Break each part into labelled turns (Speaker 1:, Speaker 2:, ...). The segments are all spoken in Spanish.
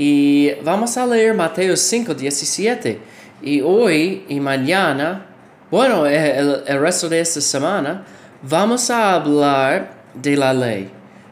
Speaker 1: Y vamos a leer Mateo 5, 17. Y hoy y mañana, bueno, el, resto de esta semana, vamos a hablar de la ley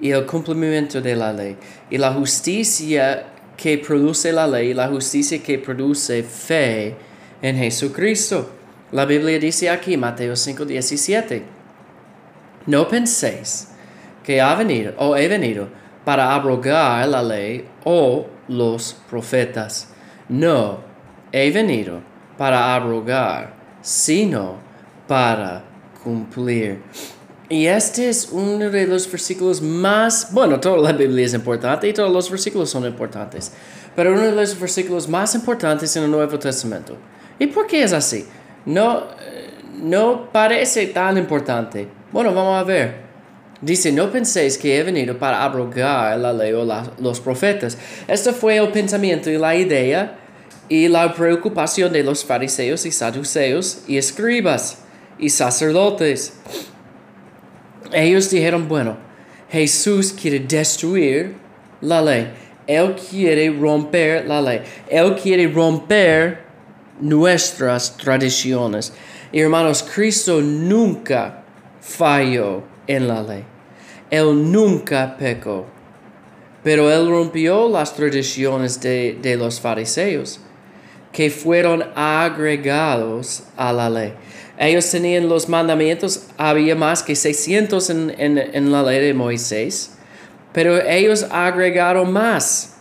Speaker 1: y el cumplimiento de la ley y la justicia que produce la ley, la justicia que produce fe en Jesucristo. La Biblia dice aquí, Mateo 5, 17, no penséis que ha venido o he venido para abrogar la ley o los profetas. No he venido para abrogar, sino para cumplir. Y este es uno de los versículos más, bueno, toda la Biblia es importante y todos los versículos son importantes, pero uno de los versículos más importantes en el Nuevo Testamento. ¿Y por qué es así? No, no parece tan importante. Bueno, vamos a ver. Dice, no penséis que he venido para abrogar la ley o los profetas. Este fue el pensamiento y la idea y la preocupación de los fariseos y saduceos y escribas y sacerdotes. Ellos dijeron, bueno, Jesús quiere destruir la ley. Él quiere romper la ley. Él quiere romper nuestras tradiciones. Y hermanos, Cristo nunca falló en la ley. Él nunca pecó, pero él rompió las tradiciones de, de los fariseos que fueron agregados a la ley. Ellos tenían los mandamientos, había más que 600 en, en, en, la ley de Moisés, pero ellos agregaron más.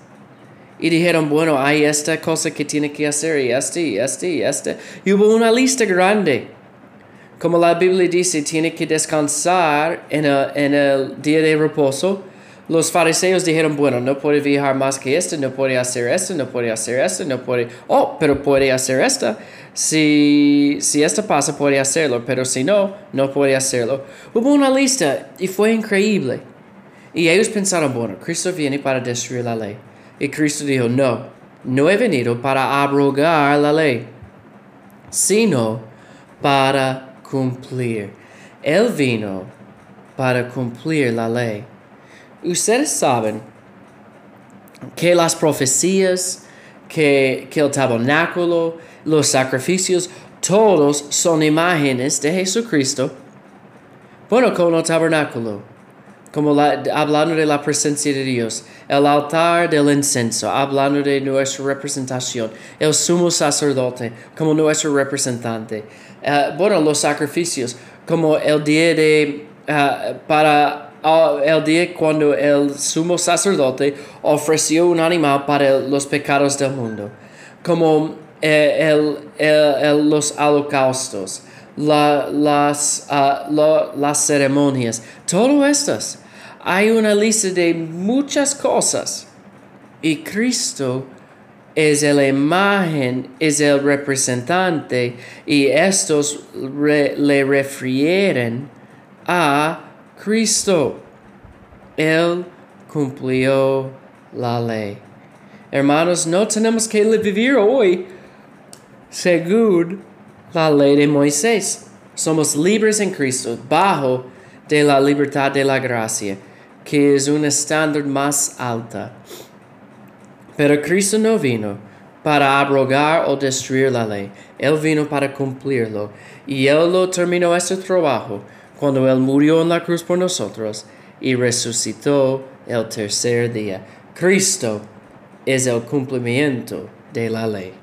Speaker 1: Y dijeron, bueno, hay esta cosa que tiene que hacer, y este, y este, y este. Y hubo una lista grande. Como la Biblia dice, tiene que descansar en el, día de reposo. Los fariseos dijeron, bueno, no puede viajar más que esto, no puede hacer esto, no puede hacer esto, no puede... Oh, pero puede hacer esta. Si, si esto pasa, puede hacerlo, pero si no, no puede hacerlo. Hubo una lista y fue increíble. Y ellos pensaron, bueno, Cristo viene para destruir la ley. Y Cristo dijo, no, no he venido para abrogar la ley, sino para cumplir. Él vino para cumplir la ley. Ustedes saben que las profecías, que, que el tabernáculo, los sacrificios, todos son imágenes de Jesucristo. Bueno, como el tabernáculo, como hablando de la presencia de Dios, el altar del incenso, hablando de nuestra representación, el sumo sacerdote como nuestro representante, uh, bueno, los sacrificios, como el día de, uh, para uh, el día cuando el sumo sacerdote ofreció un animal para los pecados del mundo, como eh, el, el, los holocaustos, la, las, lo, las ceremonias, todo estas. Hay una lista de muchas cosas y Cristo es la imagen, es el representante y estos le refieren a Cristo. Él cumplió la ley. Hermanos, no tenemos que vivir hoy según la ley de Moisés. Somos libres en Cristo, bajo de la libertad de la gracia, que es un estándar más alta. Pero Cristo no vino para abrogar o destruir la ley. Él vino para cumplirlo. Y Él lo terminó este trabajo cuando Él murió en la cruz por nosotros y resucitó el tercer día. Cristo es el cumplimiento de la ley.